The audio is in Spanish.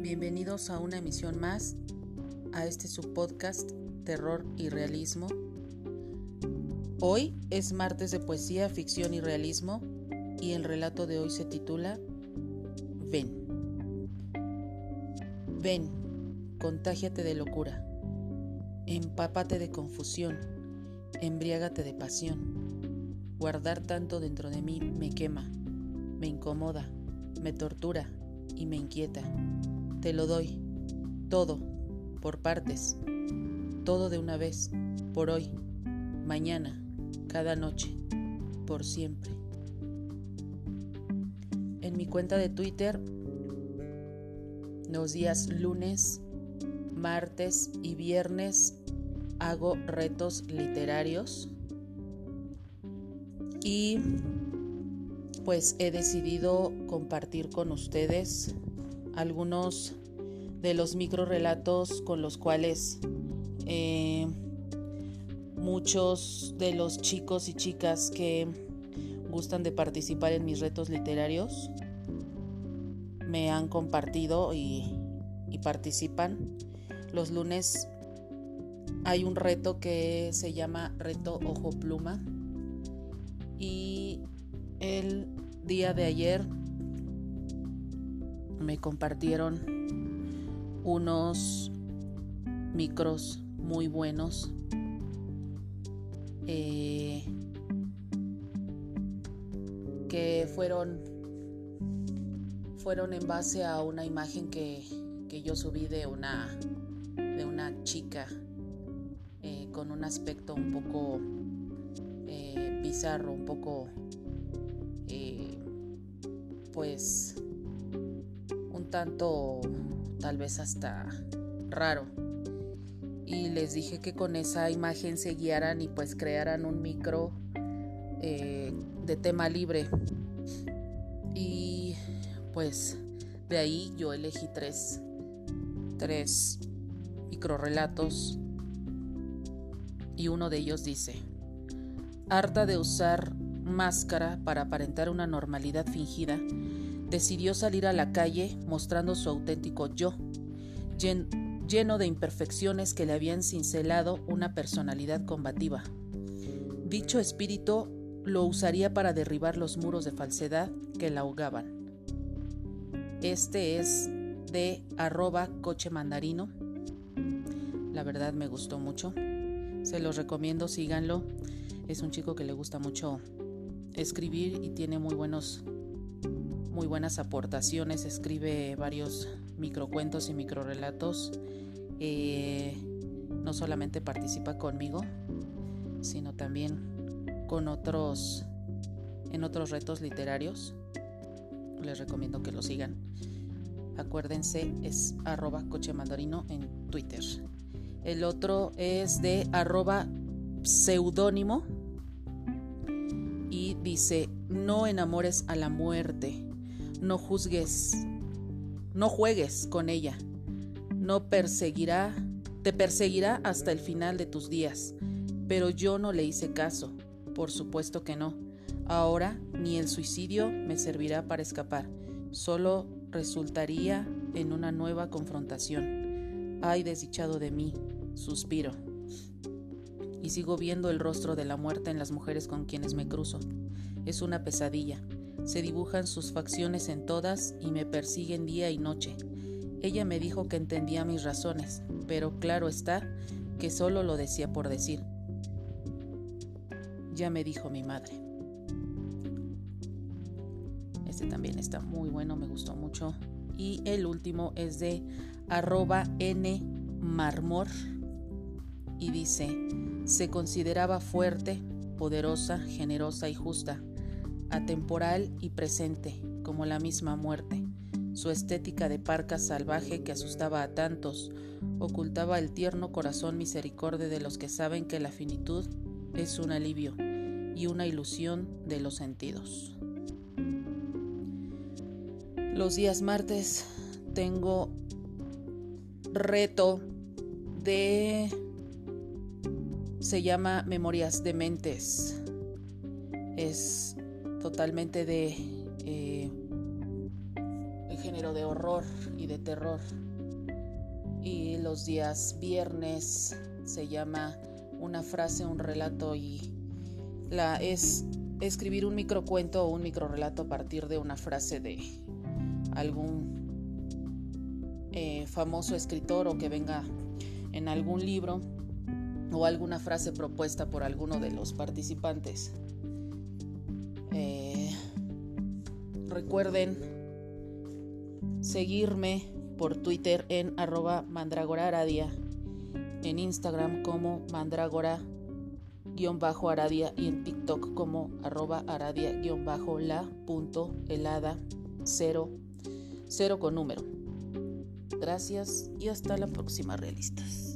bienvenidos a una emisión más a este subpodcast Terror y Realismo. Hoy es martes de poesía, ficción y realismo y el relato de hoy se titula Ven. Ven, contágiate de locura, empápate de confusión, embriágate de pasión. Guardar tanto dentro de mí me quema, me incomoda, me tortura y me inquieta. Te lo doy, todo, por partes, todo de una vez, por hoy, mañana, cada noche, por siempre. En mi cuenta de Twitter, los días lunes, martes y viernes hago retos literarios y pues he decidido compartir con ustedes algunos de los micro relatos con los cuales eh, muchos de los chicos y chicas que gustan de participar en mis retos literarios me han compartido y participan. Los lunes hay un reto que se llama Reto Ojo Pluma y el día de ayer me compartieron unos micros muy buenos. Eh, que fueron fueron en base a una imagen que, yo subí de una de una chica eh, con un aspecto un poco eh, bizarro, un poco pues tanto, tal vez hasta raro. Y les dije que con esa imagen se guiaran y pues crearan un micro eh, de tema libre. Y pues de ahí yo elegí tres, tres relatos y uno de ellos dice, harta de usar máscara para aparentar una normalidad fingida, decidió salir a la calle mostrando su auténtico yo, lleno de imperfecciones que le habían cincelado una personalidad combativa. Dicho espíritu lo usaría para derribar los muros de falsedad que la ahogaban. Este es de arroba coche mandarino. La verdad me gustó mucho. Se los recomiendo, síganlo. Es un chico que le gusta mucho escribir y tiene muy buenos muy buenas aportaciones, escribe varios microcuentos y microrelatos. Eh, no solamente participa conmigo, sino también con otros en otros retos literarios. Les recomiendo que lo sigan. Acuérdense, es arroba coche en Twitter. El otro es de arroba pseudónimo y dice, no enamores a la muerte no juzgues, no juegues con ella, no perseguirá, te perseguirá hasta el final de tus días. Pero yo no le hice caso, por supuesto que no. Ahora ni el suicidio me servirá para escapar, solo resultaría en una nueva confrontación. Ay, desdichado de mí, suspiro. Y sigo viendo el rostro de la muerte en las mujeres con quienes me cruzo. Es una pesadilla. Se dibujan sus facciones en todas y me persiguen día y noche. Ella me dijo que entendía mis razones, pero claro está que solo lo decía por decir. Ya me dijo mi madre. Este también está muy bueno, me gustó mucho. Y el último es de arroba n marmor y dice, se consideraba fuerte, poderosa, generosa y justa atemporal y presente, como la misma muerte. Su estética de parca salvaje que asustaba a tantos, ocultaba el tierno corazón misericordia de los que saben que la finitud es un alivio y una ilusión de los sentidos. Los días martes tengo reto de... se llama Memorias de Mentes. Es totalmente de eh, género de horror y de terror. Y los días viernes se llama una frase, un relato y la es escribir un microcuento o un microrelato a partir de una frase de algún eh, famoso escritor o que venga en algún libro o alguna frase propuesta por alguno de los participantes. Eh, recuerden seguirme por Twitter en arroba mandragora en Instagram como mandragora-aradia y en TikTok como arroba aradia-la.helada 0, 0 con número. Gracias y hasta la próxima realistas.